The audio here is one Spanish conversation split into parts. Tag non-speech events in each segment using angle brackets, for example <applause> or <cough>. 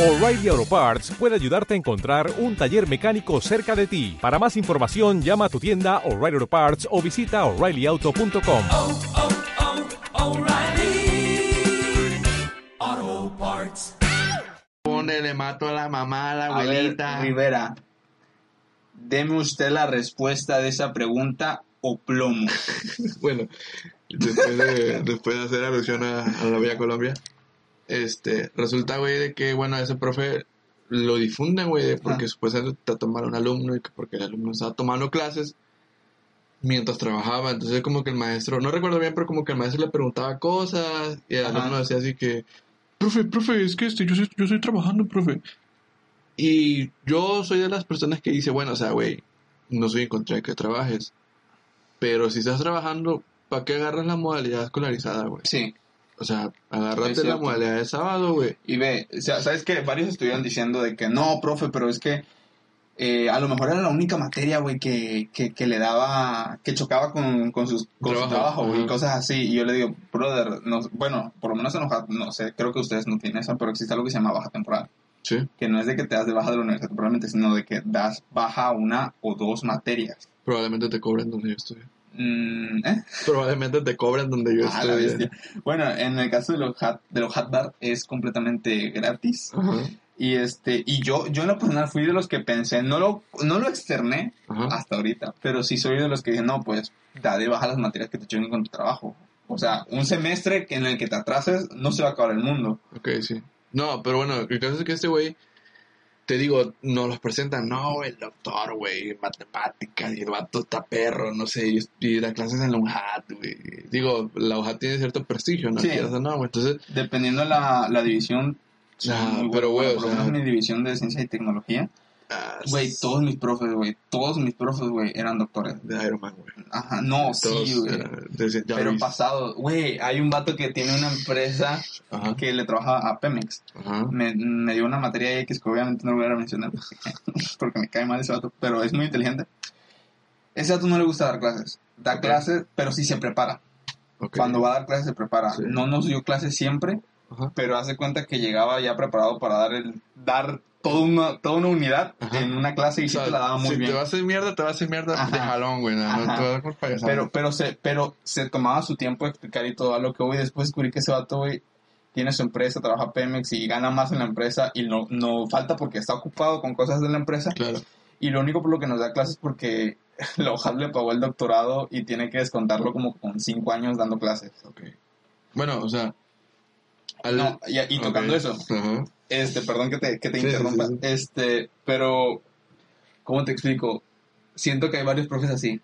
O'Reilly Auto Parts puede ayudarte a encontrar un taller mecánico cerca de ti. Para más información, llama a tu tienda O'Reilly Auto Parts o visita oreillyauto.com. oh, oh, O'Reilly Auto Parts. Pone, le mato a la mamá, a la A ver, abuelita. Rivera, deme usted la respuesta de esa pregunta o plomo. <laughs> bueno, después de, después de hacer alusión a, a la Bella Colombia, este, resulta, güey, de que, bueno, ese profe lo difunde, güey, porque Ah. supuestamente está tomando un alumno y que porque el alumno estaba tomando clases mientras trabajaba. Entonces, como que el maestro, no recuerdo bien, pero como que el maestro le preguntaba cosas y el Ajá. alumno decía así que, profe, profe, es que este, yo, yo estoy trabajando, profe. Y yo soy de las personas que dice, bueno, o sea, güey, no soy en contra de que trabajes, pero si estás trabajando, ¿para qué agarras la modalidad escolarizada, güey? Sí. O sea, Es agárrate la modalidad de sábado, güey. Y ve, o sea, ¿sabes que Varios estuvieron diciendo de que no, profe, pero es que eh, a lo mejor era la única materia, güey, que, que, que le daba, que chocaba con, con, sus, con Trabajo, su trabajo, güey, y cosas así. Y yo le digo, brother, no, bueno, por lo menos en Oaxaca, no sé, creo que ustedes no tienen eso, pero existe algo que se llama baja temporal. Sí. Que no es de que te das de baja de la universidad temporalmente, sino de que das baja una o dos materias. Probablemente te cobren donde yo estudié. Mm, ¿eh? Probablemente te cobren donde yo Ah, bestia. Bueno, en el caso de los hat, de los hat bar es completamente gratis. Ajá. Y este, y yo, yo en lo personal fui de los que pensé, no lo, no lo externé Ajá. hasta ahorita, pero sí soy de los que dije, no, pues, da de baja las materias que te choquen con tu trabajo. O sea, un semestre que en el que te atrases, no se va a acabar el mundo. Ok, sí. No, pero bueno, el caso es que este güey, te digo, nos los presentan, no, el doctor, güey, matemáticas, y el vato está perro, no sé, y, da clases en la UJAT, güey. Digo, la UJAT tiene cierto prestigio, ¿no? Sí. Quieras o no. Entonces, Dependiendo la, la división, Ah, muy pero, güey, por o lo menos sea- mi división de ciencia y tecnología, güey, todos mis profes, güey, todos mis profes, güey, eran doctores. de Iron Man, güey. Ajá, no, Todos sí, güey. Pero pasado, güey, hay un vato que tiene una empresa Ajá, que le trabaja a Pemex. ajá. Me, me dio una materia X que obviamente no voy a mencionar <laughs> porque me cae mal ese vato, pero es muy inteligente. Ese vato no le gusta dar clases. Da clases, pero sí se prepara. Cuando va a dar clases se prepara. Sí. No nos dio clases siempre, Ajá. pero hace cuenta que llegaba ya preparado para dar el dar toda una, toda una unidad Ajá. en una clase y O sí sea, te la daba muy si bien. te vas a hacer mierda, te vas a hacer mierda Ajá. de jalón, güey. No, te vas por. Pero, pero, se, pero se tomaba su tiempo de explicar y todo a lo que voy. Después descubrí que ese vato, güey, tiene su empresa, trabaja Pemex y gana más en la empresa y no, no falta porque está ocupado con cosas de la empresa. Claro. Y lo único por lo que nos da clases es porque <laughs> la hoja le pagó el doctorado y tiene que descontarlo como con cinco años dando clases. Ok. Bueno, o sea. Al- No, y, y tocando eso, Ajá. este, perdón que te, que te Sí, interrumpa, sí, sí. este, pero, ¿cómo te explico? Siento que hay varios profes así.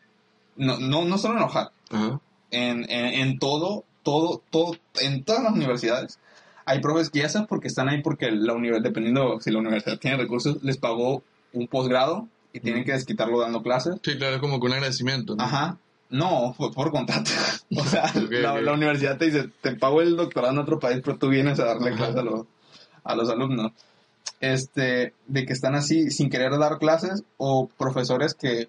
No, no, no solo en Ojat, Ajá. en, en, en todo, todo, todo, en todas las universidades. Hay profes que ya porque están ahí porque la universidad, dependiendo si la universidad tiene recursos, les pagó un posgrado y tienen que desquitarlo dando clases. Sí, claro, como que un agradecimiento. ¿no? Ajá. No, fue por contrato. <laughs> O sea, la, universidad te dice, te pago el doctorado en otro país, pero tú vienes a darle clases a los, a los alumnos. Este, de que están así sin querer dar clases o profesores que,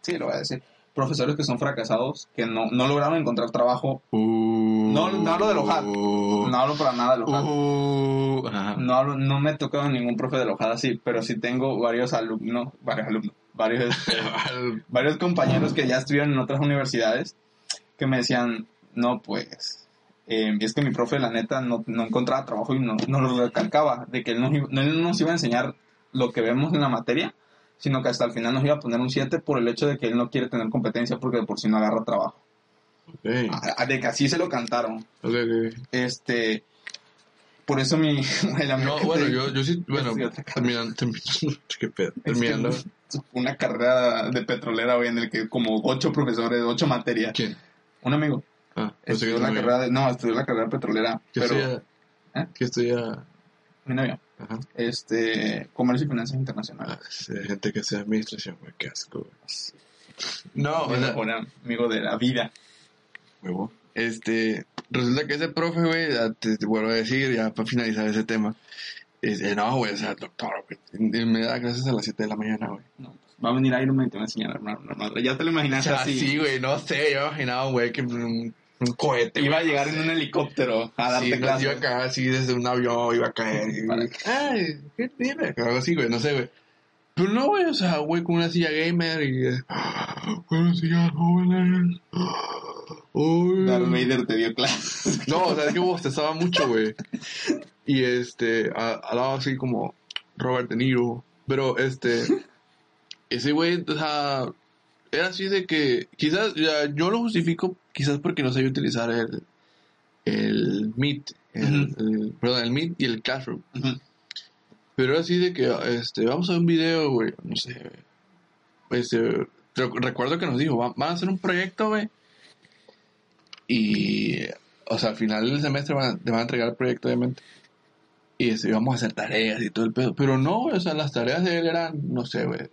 sí, lo voy a decir, profesores que son fracasados, que no, no lograron encontrar trabajo. Uh, No, no hablo de Lojad. No hablo para nada de Lojada. Uh. No, hablo, no me he tocado ningún profe de Lojada así, pero sí tengo varios alumnos, varios alumnos, varios, <laughs> este, varios compañeros que ya estuvieron en otras universidades que me decían, no, pues, eh, es que mi profe, la neta, no, no encontraba trabajo y no, no lo recalcaba, de que él nos, no, nos iba a enseñar lo que vemos en la materia, sino que hasta el final nos iba a poner un 7 por el hecho de que él no quiere tener competencia porque de por sí no agarra trabajo. Ok, A- a- De que así se lo cantaron. ok, ok. Este, por eso mi, <laughs> el amigo No, bueno, te- yo, yo sí, bueno, terminando, <laughs> qué pedo, es que terminando. una carrera de petrolera, güey, en el que como ocho profesores, ocho materias. ¿Quién? Un amigo. Ah, Estudió tu la carrera de, no, estudió la carrera petrolera, ¿Qué pero estudia? ¿Eh? ¿Qué estudia? mi novio, Ajá. este, comercio y finanzas internacionales. Ah, sí, gente que sea administración, güey, qué asco, güey. No, o mi sea, mejor amigo de la vida. huevo. Este, resulta que ese profe, güey, ya te, te vuelvo a decir, ya para finalizar ese tema, es, eh, no, güey, o sea, doctor, güey, me da clases a las 7 de la mañana, güey. No, pues, va a venir Iron Man y te va a enseñar a armar una madre. Ya te lo O imaginas sea, así. sí, güey, no sé, yo me imaginaba un güey que, mm, un cohete. Iba a güey. llegar en un helicóptero a darte Sí, no, clases. iba a caer así desde un avión, iba a caer. y- Para- Ay, ¿qué tiene? Algo así, güey, no sé, güey. Pero no, güey, o sea, güey, con una silla gamer y... eh, Buenos días, jóvenes. Uy. Darth Vader te dio clases. No, o sea, es que bostezaba mucho, güey. Y este, hablaba así como Robert De Niro. Pero este, ese güey, o sea, era así de que, quizás, ya, yo lo justifico, quizás porque no sabía utilizar el, el Meet, el, perdón, el Meet y el Classroom. Pero era así de que, este, vamos a ver un video, güey, no sé, este, re- recuerdo que nos dijo, "Va- van a hacer un proyecto, güey, y, o sea, al final del semestre van a, te van a entregar el proyecto, obviamente. Y este, vamos a hacer tareas y todo el pedo. Pero no, o sea, las tareas de él eran, no sé, güey,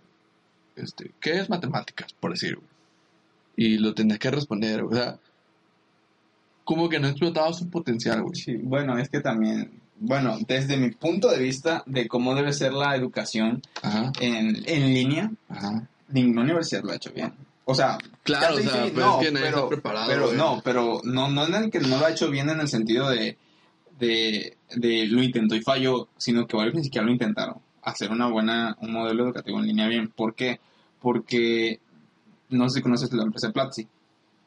este, ¿qué es matemáticas, por decir, güey? Y lo tenés que responder, o sea, como que no explotaba su potencial, güey. Sí, bueno, es que también, bueno, desde mi punto de vista de cómo debe ser la educación en, en línea, ajá. ninguna universidad lo ha hecho bien. O sea, Claro, o sea, sí, pero es que nadie está preparado, Pero güey. no, pero no, no en el que no lo ha hecho bien en el sentido de, de, de lo intentó y falló, sino que varios ni siquiera lo intentaron. Hacer una buena, un modelo educativo en línea bien. ¿Por qué? Porque no sé si conoces la empresa Platzi.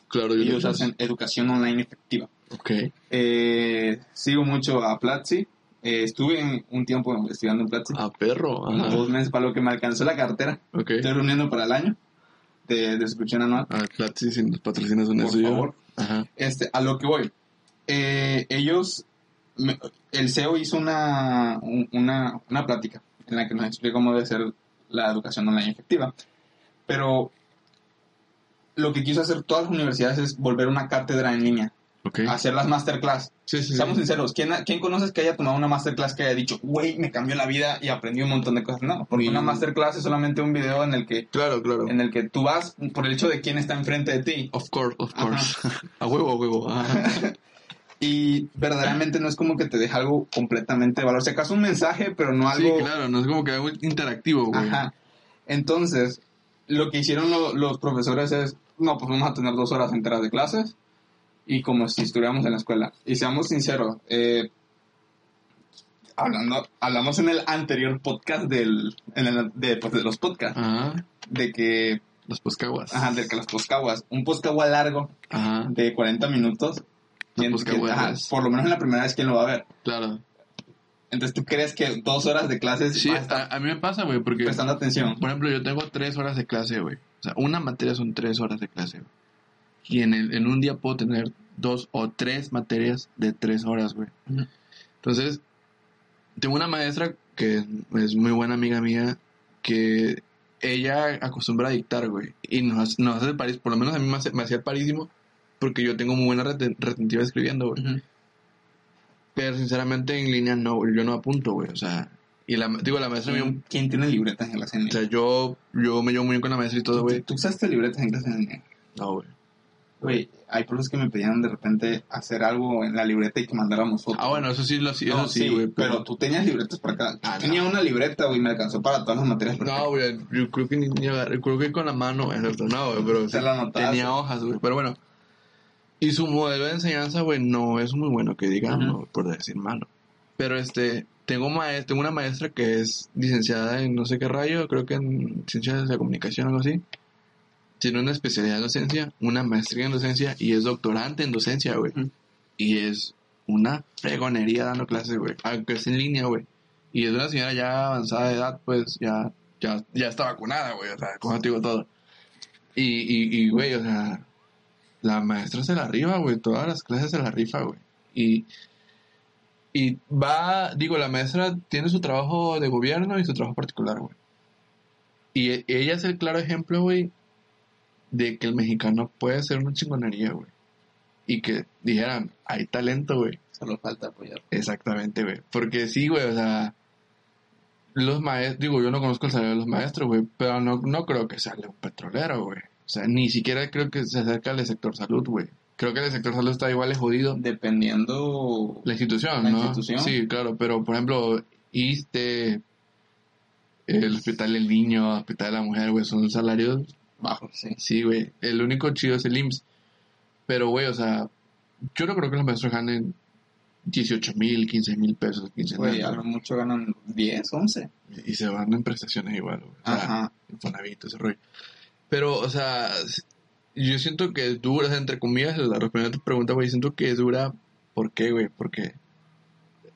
Claro, yo Ellos lo hacen educación online efectiva. Ok. Eh, sigo mucho a Platzi. Eh, estuve en- un tiempo investigando en Platzi. A perro. Unos Ajá. dos meses para lo que me alcanzó la cartera. Ok. Estoy reuniendo para el año de, de suscripción anual. A Platzi, si nos patrocinas un Por eso yo. favor. Ajá. Este, a lo que voy. Eh, ellos, me- el CEO hizo una, un- una, una plática en la que nos explica cómo debe ser la educación online efectiva. Pero lo que quiso hacer todas las universidades es volver una cátedra en línea, Hacer las masterclass. Sí, sí, Seamos sí. sinceros, ¿quién, ¿quién conoces que haya tomado una masterclass que haya dicho, güey, me cambió la vida y aprendí un montón de cosas? No, porque una masterclass es solamente un video en el que Claro, claro. en el que tú vas por el hecho de quién está enfrente de ti. Of course, of course. <laughs> a huevo, a huevo. Ajá. <laughs> Y verdaderamente no es como que te deja algo completamente de valor. Si acaso un mensaje, pero no Sí, algo. claro, no es como que algo interactivo, güey. Ajá. Entonces, lo que hicieron lo- los profesores es: no, pues vamos a tener dos horas enteras de clases. Y como si estuviéramos en la escuela. Y seamos sinceros, eh, hablando, hablamos en el anterior podcast del, en el- de, pues, de los podcasts, Ajá. de que, Los poscaguas. ajá, de que las poscaguas, un poscagua largo Ajá. de 40 minutos, Los ¿quién- poscaguas. quién- ajá, por lo menos en la primera vez, ¿quién lo va a ver? Claro. Entonces, ¿tú crees que dos horas de clases Sí, a, a mí me pasa, güey, porque, prestando atención? por ejemplo, yo tengo tres horas de clase, güey. O sea, una materia son tres horas de clase, güey. Y en, el, en un día puedo tener dos o tres materias de tres horas, güey. Entonces, tengo una maestra que es muy buena amiga mía, que ella acostumbra a dictar, güey. Y nos, hace- nos hace París, por lo menos a mí me, hace- me hacía parísimo, porque yo tengo muy buena reten- retentiva escribiendo, güey. Ujú. Pero sinceramente en línea no, yo no apunto, güey. O sea, y la, digo, la maestra me... ¿Quién, quién tiene libretas en clase en O sea, yo, yo me llevo muy bien con la maestra y todo, ¿Tú, güey. tú usaste libretas en clase en línea? No, güey. Güey, hay profes que me pedían de repente hacer algo en la libreta y que mandáramos fotos. Ah, bueno, eso sí, lo, sí, No, sí, güey. pero... tú tenías libretas para acá. Ah, tenía una libreta, güey, me alcanzó para todas las materias. No, güey, yo creo que ni, ni agarré, creo que con la mano, güey, no, güey, pero sí, la tenía hojas, güey, pero bueno. Y su modelo de enseñanza, güey, no es muy bueno que digamos, por decir malo. Pero este, tengo, tengo una maestra que es licenciada en no sé qué rayo, creo que en ciencias de la comunicación o algo así. Tiene una especialidad en docencia, una maestría en docencia y es doctorante en docencia, güey. Y es una fregonería dando clases, güey. Aunque es en línea, güey. Y es una señora ya avanzada de edad, pues ya, ya, ya está vacunada, güey. O sea, como te digo todo. Y, y, y, güey, o sea, la maestra se la rifa, güey. Todas las clases se la rifa, güey. Y, y va, digo, la maestra tiene su trabajo de gobierno y su trabajo particular, güey. Y e- ella es el claro ejemplo, güey, de que el mexicano puede ser una chingonería, güey. Y que dijeran, hay talento, güey. Solo falta apoyar. Exactamente, güey. Porque sí, güey, o sea, los maestros, digo, yo no conozco el salario de los maestros, güey, pero no, no creo que sea un petrolero, güey. O sea, ni siquiera creo que se acerca al sector salud, güey. Creo que el sector salud está igual de jodido. Dependiendo... La institución, La ¿no? institución. Sí, claro, pero por ejemplo, ISTE, el Hospital del Niño, el Hospital de la Mujer, güey, son salarios Bajo, sí. Sí, güey. El único chido es el IMSS. Pero, güey, o sea, yo no creo que los maestros ganen 18 mil, 15 mil pesos, 15 Güey, a lo mucho ganan 10, 11. Y se van en prestaciones igual, güey. O sea, Ajá. Infonavit, ese rollo. Pero, o sea, yo siento que es dura, o sea, entre comillas, la respuesta a tu pregunta, güey, siento que es dura. ¿Por qué, güey? Porque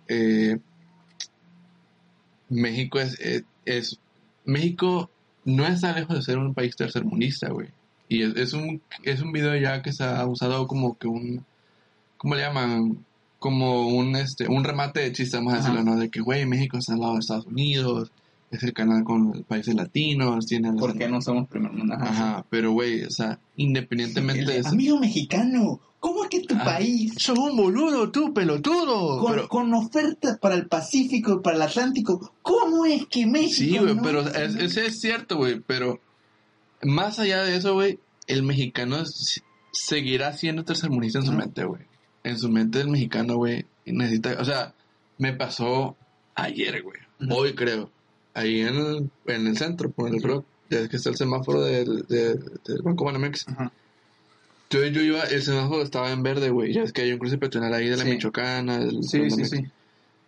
eh, México es, es, es- México no está lejos de ser un país tercermundista, güey. Y es, es un es un video ya que se ha usado como que un ¿cómo le llaman? Como un este un remate de chiste, vamos a decirlo, ¿no? De que güey, México está al lado de Estados Unidos, es el canal con países latinos, tiene las- ¿Por qué no somos primer mundo? Ajá. Ajá, pero güey, o sea, independientemente de eso. amigo mexicano, ¿cómo es que tu Ah, país, sos un boludo, tú, pelotudo. con, Pero- con ofertas para el Pacífico y para el Atlántico, cómo es que México... Sí, güey, no pero es, nada? es, cierto, güey, pero más allá de eso, güey, el mexicano seguirá siendo tercermundista en su mente, güey. En su mente el mexicano, güey, necesita, o sea, me pasó ayer, güey, hoy creo, ahí en el, en el centro, por el rock, ya es que está el semáforo del, del, del Banco Banamex. Ajá. Entonces yo iba, el semáforo estaba en verde, güey, ya es que hay un cruce peatonal ahí de la Sí. Michoacana, del Sí, sí, sí.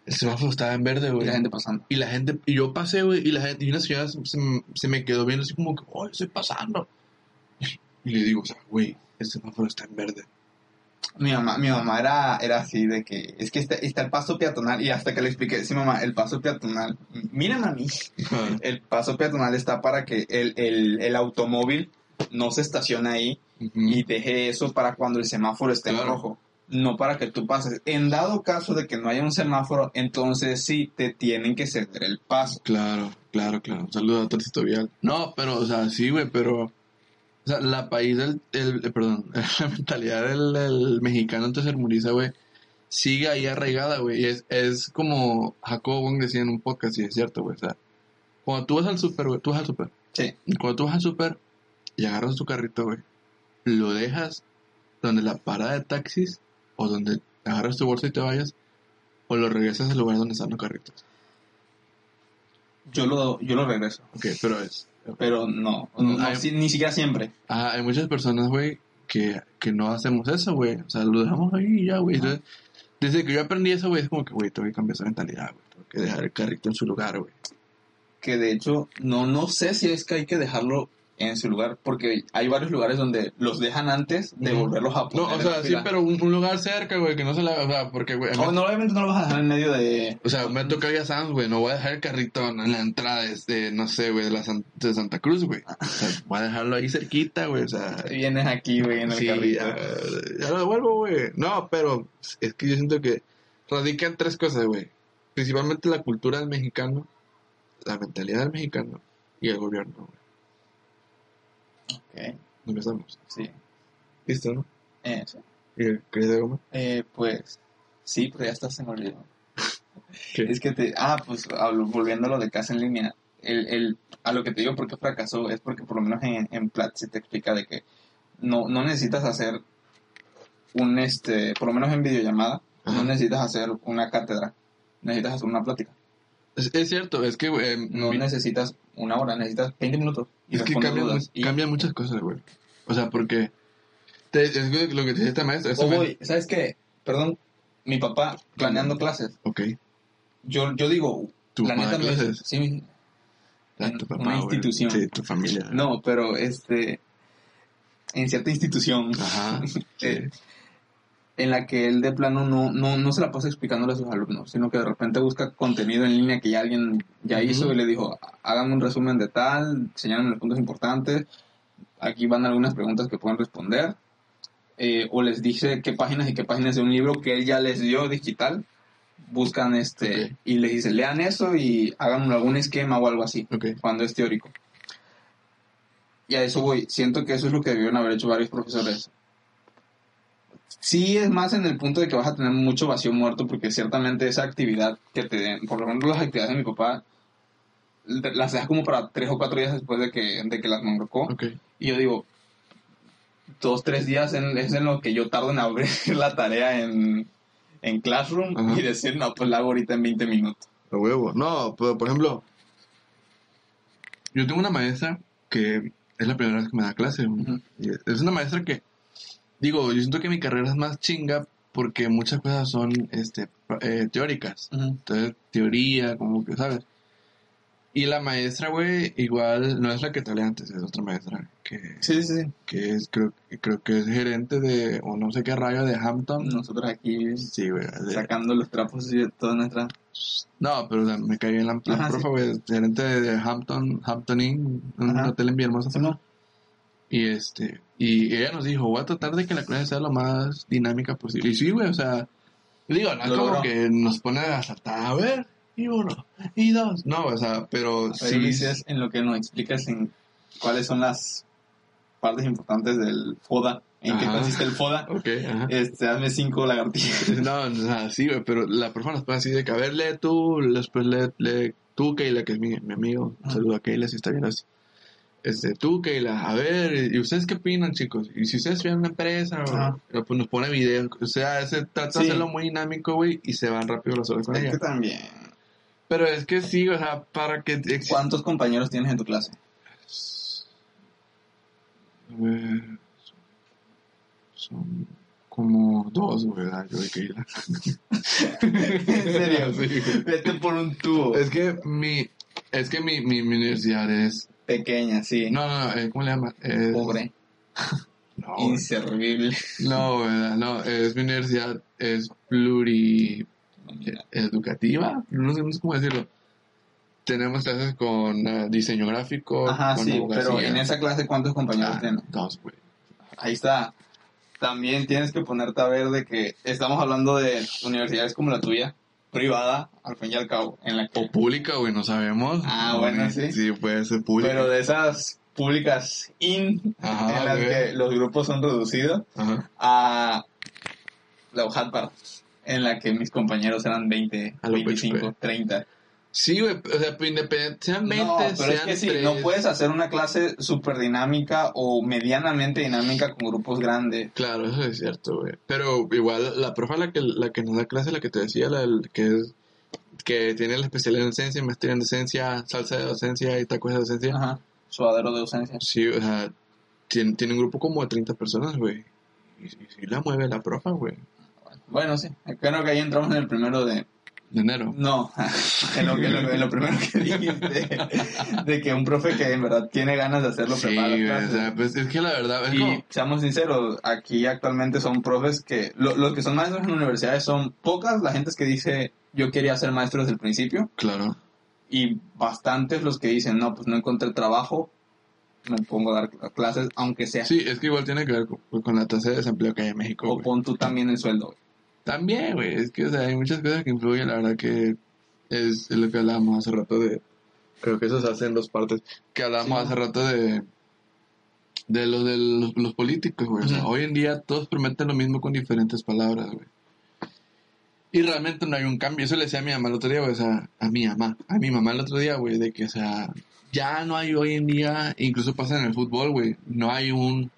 El semáforo estaba en verde, Y güey. la gente pasando. Y la gente, y yo pasé, güey, y la gente, y una señora se, se- se me quedó viendo así como que, oh, estoy pasando. Y le digo, o sea, güey, el semáforo está en verde. Mi mamá, mi mamá era, era así de que, es que está, está el paso peatonal y hasta que le expliqué, sí mamá, el paso peatonal, mira mami, el paso peatonal está para que el, el, el automóvil no se estacione ahí y deje eso para cuando el semáforo esté en rojo, no para que tú pases. En dado caso de que no haya un semáforo, entonces sí te tienen que ceder el paso. Claro, claro, claro. Un saludo a Tarcito Vial. No, pero, o sea, sí, güey, pero. O sea, la país del. El, eh, perdón, <laughs> la mentalidad del, del mexicano tercermundista, güey, sigue ahí arraigada, güey. Y es, es como Jacobo Wong decía en un podcast, y es cierto, güey. O sea, cuando tú vas al súper, güey, tú vas al súper. Sí. Y cuando tú vas al súper y agarras tu carrito, güey, lo dejas donde la parada de taxis o donde agarras tu bolsa y te vayas, o lo regresas al lugar donde están los carritos. Yo lo, yo lo regreso, Ok, pero es. Pero no, no, Mm, no, ni siquiera siempre. Ah, hay muchas personas, güey, que, que no hacemos eso, güey. O sea, lo dejamos ahí y ya, güey. Entonces, desde que yo aprendí eso, güey, es como que, güey, tengo que cambiar esa mentalidad, güey. Tengo que dejar el carrito en su lugar, güey. que de hecho no no sé si es que hay que dejarlo en su lugar porque hay varios lugares donde los dejan antes de volverlos a poner No, o sea, sí, pero un, un lugar cerca, güey, que no se la... O sea, porque, güey... Oh, no, obviamente no lo vas a dejar en medio de O sea, me toca ir a Sam's, güey. No voy a dejar el carrito en la entrada de, no sé, güey, de, la San- de Santa Cruz, güey. O sea, voy a dejarlo ahí cerquita, güey. O sea, vienes aquí güey en el sí, carrito ya, ya lo devuelvo, güey. No, pero es que yo siento que radican tres cosas, güey. Principalmente la cultura del mexicano, la mentalidad del mexicano y el gobierno, güey. Ok, Empezamos. sí ¿Listo, no? Eh, sí. ¿Y ¿Querés de goma? Eh, pues sí pero ya está se me olvidó ¿Qué? es que te ah pues hablo- volviendo a lo de casa en línea el, el a lo que te digo porque fracasó es porque por lo menos en, en Platzi te explica de que no no necesitas hacer un este por lo menos en videollamada Ajá. no necesitas hacer una cátedra necesitas hacer una plática Es, es cierto, es que, güey, no mi- necesitas una hora necesitas 20 minutos y es que respondes cambian, dudas. mu- Y- cambian muchas cosas, güey. O sea, porque... te- es lo que te dice esta maestra. esta o maestra- voy, sabes qué perdón mi papá planeando clases Ok. yo yo digo ¿Tu la clases? sí Ah, en tu papá, una güey. institución. Sí, tu familia. No, pero este. En cierta institución Ajá. <laughs> eh, en la que él de plano no, no, no se la pasa explicándole a sus alumnos, sino que de repente busca contenido en línea que ya alguien ya Ujú. hizo y le dijo: hagan un resumen de tal, señalen los puntos importantes, aquí van algunas preguntas que pueden responder. eh, o les dice qué páginas y qué páginas de un libro que él ya les dio digital. Buscan este Ok. y les dice: lean eso y hagan algún esquema o algo así Ok. cuando es teórico. Y a eso voy. Siento que eso es lo que debieron haber hecho varios profesores. Sí es más en el punto de que vas a tener mucho vacío muerto porque ciertamente esa actividad que te den, por ejemplo las actividades de mi papá, las deja como para tres o cuatro días después de que, de que las marcó. Ok. Y yo digo, dos, tres días en- es en lo que yo tardo en abrir <laughs> la tarea en, en Classroom Ajá. y decir, no, pues la hago ahorita en 20 minutos. A huevo. No, pero por ejemplo, yo tengo una maestra que es la primera vez que me da clase. Ujú. Y es una maestra que digo, yo siento que mi carrera es más chinga porque muchas cosas son este, eh, teóricas. Entonces, teoría, como que, ¿sabes? Y la maestra, güey, igual no es la que te hablé antes, es otra maestra que, Sí, sí, sí. que es, creo, creo que es gerente de, o no sé qué rayo de Hampton. Nosotros aquí Sí, de- sacando los trapos y toda nuestra... No, pero o sea, me caí en la, la Ajá, profe, güey, gerente de, de Hampton, Hampton Inn, un hotel en Villahermosa. ¿No? Y este, y ella nos dijo, voy a tratar de que la clase sea lo más dinámica posible. Y sí, güey, o sea, digo, no es Lo como logró. que nos pone a saltar, a ver, y uno, y dos. No, o sea, pero Ahí sí. dices en lo que nos explicas en cuáles son las partes importantes del FODA, en qué Ajá. consiste el FODA. <laughs> Ok, ajá. Este, hazme cinco lagartijas. <laughs> No, o sea, sí, güey, pero la profe nos pone así de que, a ver, lee tú, después lee, lee tú, Keila, que es mi, mi amigo. Un saludo a Keila si está bien esto. Este, tú, Keila, a ver, ¿y ustedes qué opinan, chicos? Y si ustedes tienen una empresa, o- Ajá. pues nos pone video. O sea, se trata Sí. de hacerlo muy dinámico, güey, y se van rápido las horas con ella. también. Pero es que sí, o sea, para que. ¿Cuántos compañeros tienes en tu clase? Güey, Son como dos, ¿verdad? Yo y Keila. <laughs> ¿En serio? <laughs> Sí. Vete por un tubo. Es que mi... Es que mi, mi, mi universidad es... Pequeña, sí. No, no, no, eh, ¿cómo le llama? Es- Pobre. <laughs> No. Inservible. no, ¿verdad? No, es mi universidad, es pluri... educativa, no sé, no sé cómo decirlo. Tenemos clases con eh, diseño gráfico, Ajá, con sí, abogacía. pero en esa clase, ¿cuántos compañeros Ah, tienes? dos, güey. Ahí está. También tienes que ponerte a ver de que estamos hablando de universidades como la tuya, privada, al fin y al cabo, en la que O pública, güey, no sabemos. Ah, bueno, sí. Sí, puede ser pública. Pero de esas públicas in, Ajá, en las güey. que los grupos son reducidos, Ajá. a la Ujatbar, en la que mis compañeros eran 20, A lo 25, PHP. 30. Sí, güey, o sea, pues, independientemente, No, pero es que sí, tres- no puedes hacer una clase súper dinámica o medianamente dinámica con grupos grandes. Claro, eso es cierto, güey. Pero igual, la profa la que, la que nos da clase, la que te decía, la del- que es que tiene la especialidad en docencia, maestría en docencia, salsa de docencia y tacos de docencia. Ajá. Suadero de docencia. Sí, o sea, tiene, tiene un grupo como de 30 personas, güey. Y, y sí la mueve la profa, güey. Bueno, sí. Creo que ahí entramos en el primero de... De enero. No, <laughs> en lo, que- en lo, en lo primero que dijiste, de que un profe que en verdad tiene ganas de hacerlo Sí, prepara o sea, pues es que la verdad, es Y como- seamos sinceros, aquí actualmente son profes que, lo- los que son maestros en universidades son pocas las gentes que dice yo quería ser maestro desde el principio Claro. y bastantes los que dicen no, pues no encontré trabajo, me pongo a dar clases aunque sea. Sí, es que igual tiene que ver con, con la tasa de desempleo que hay en México, o pon tú también el sueldo. güey. También, güey, es que, o sea, hay muchas cosas que influyen, la verdad que es, es lo que hablábamos hace rato de, creo que eso se hace en dos partes, que hablábamos Sí. hace rato de, de los de los, los políticos, güey, o sea, hoy en día todos prometen lo mismo con diferentes palabras, güey. Y realmente no hay un cambio, eso le decía a mi mamá el otro día, güey, o sea, a mi mamá, a mi mamá el otro día, güey, de que, o sea, ya no hay hoy en día, incluso pasa en el fútbol, güey, no hay un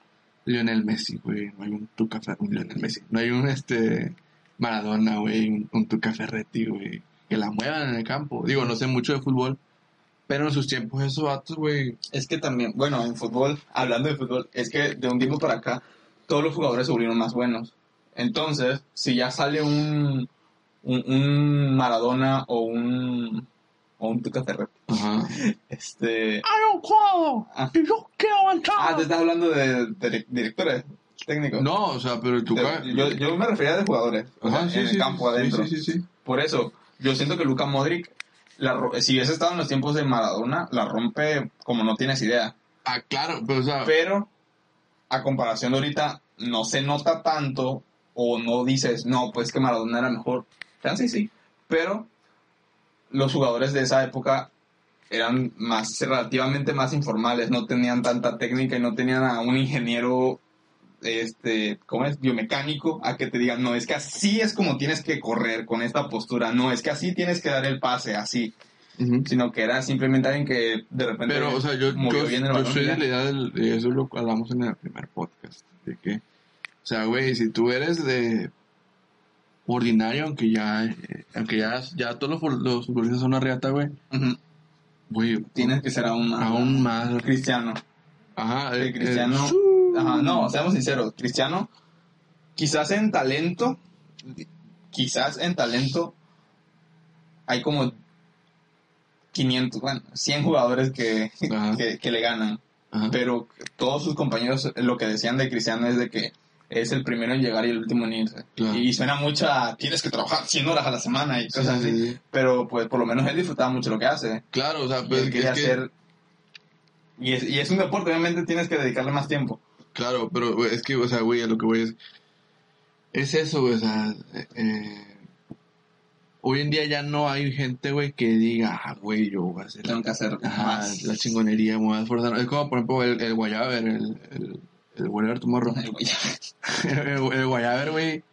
Lionel Messi, güey, no hay un Tuca un Lionel Messi, no hay un, este, Maradona, güey, un, un Tuca Ferretti, güey, que la muevan en el campo. Digo, no sé mucho de fútbol, pero en sus tiempos esos vatos, güey, Es que también, bueno, en fútbol, hablando de fútbol, es que de un tiempo para acá todos los jugadores se volvieron más buenos. Entonces, si ya sale un, un, un Maradona o un, o un Tuca Ferretti, ajá. <laughs> este... un cuadro! Ah. ¡Y yo quiero entrar! Ah, te estás hablando de, de directores técnicos. No, o sea, pero. De- yo, yo me refería de jugadores, o sea, Ajá, sí, en sí, el campo sí, adentro. Por eso, yo siento que Luka Modric, la, si hubiese estado en los tiempos de Maradona, la rompe como no tienes idea. Ah, claro, pero o sea, Pero, a comparación de ahorita, no se nota tanto o no dices, no, pues que Maradona era mejor. Chance sí, pero los jugadores de esa época eran más relativamente más informales, no tenían tanta técnica y no tenían a un ingeniero este, ¿cómo es? biomecánico a que te digan, no, es que así es como tienes que correr con esta postura, no, es que así tienes que dar el pase, así, sino que era simplemente alguien que de repente Pero, o sea, yo, movió yo, bien el yo soy de la idea de eso lo hablamos en el primer podcast, de que, o sea, güey, si tú eres de ordinario, aunque ya, eh, aunque ya, ya todos los, los futbolistas son una reata, güey, tienes que ser aún más, aún más, cristiano. ajá, El cristiano, ajá, no, seamos sinceros, cristiano quizás en talento, quizás en talento hay como 500, bueno, 100 jugadores que, que, que le ganan. Ajá. Pero todos sus compañeros lo que decían de Cristiano es de que es el primero en llegar y el último en irse. Claro. Y suena mucho a tienes que trabajar 100 horas a la semana y cosas sí, así. sí. Pero pues por lo menos él disfrutaba mucho lo que hace. Claro, o sea, Y pues, él es quería que- hacer... Y es, y es un deporte, obviamente tienes que dedicarle más tiempo. Claro, pero es que, o sea, güey, a lo que voy es. Es eso, güey, o sea. eh, hoy en día ya no hay gente, güey, que diga, ah, güey, yo voy a hacer Tengo que hacer ajá, más. la chingonería, me voy a esforzar. Es como, por ejemplo, el, el Guayaber, el, el, el Guayaber Tomorrow. el, <laughs> el Guayaber, güey.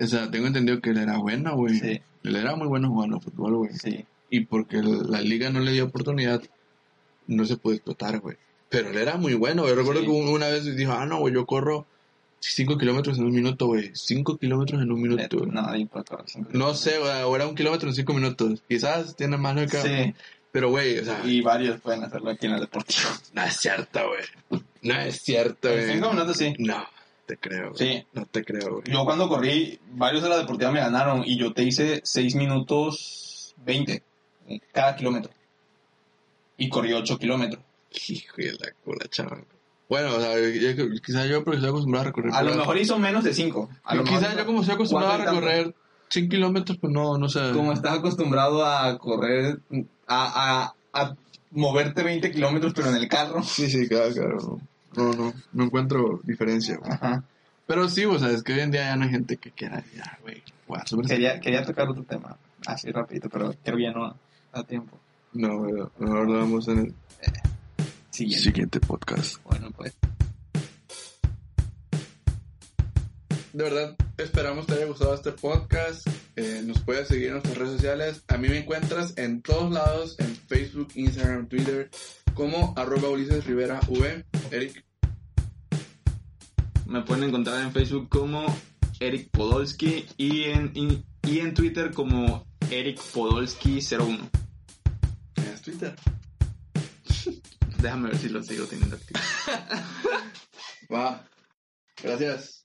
O sea, tengo entendido que él era bueno, güey. Sí. Él era muy bueno jugando fútbol, güey. Sí. Y porque la liga no le dio oportunidad, no se puede explotar, güey. Pero él era muy bueno, güey. Recuerdo Sí. que una vez dijo, ah, no, güey, yo corro 5 kilómetros en un minuto, güey. 5 kilómetros en un minuto, güey. No. No sé, güey, o era un kilómetro en 5 minutos. Quizás tiene más lógica. Sí. Pero, güey, o sea, Y varios pueden hacerlo aquí en el deportivo. <laughs> no es cierto, güey. No es cierto, En güey. cinco minutos sí. No, te creo, güey. Sí. No te creo, güey. Yo cuando corrí, varios de la deportiva me ganaron y yo te hice 6 minutos 20 cada kilómetro. Y corrí 8 kilómetros. Hijo de la cola, chaval. Bueno, o sea, yo- quizás yo porque estoy acostumbrado a recorrer. A lo mejor hizo menos de 5. A lo Quizás yo como estoy acostumbrado a recorrer 100 kilómetros, pues no, no sé. Como estás acostumbrado a correr, a, a, a moverte 20 kilómetros pero en el carro. Sí, sí, claro, claro. No, no, no, encuentro diferencia, güey. Ajá. Pero sí, o sea, es que hoy en día ya no hay gente que quiera, ya, güey. súper- Quería, quería tocar otro tema, así rapidito, pero creo que ya no da tiempo. No, güey, mejor lo vamos en el Siguiente. siguiente podcast. Bueno, pues. De verdad, esperamos te haya gustado este podcast. Eh, nos puedes seguir en nuestras redes sociales. A mí me encuentras en todos lados, en Facebook, Instagram, Twitter, como arroba Ulises Rivera V. Eric, Me pueden encontrar en Facebook como Eric Podolsky y en, y, y en Twitter como Eric Podolsky01. ¿tienes Twitter? Déjame ver si lo sigo teniendo activo. <laughs> Va. Gracias.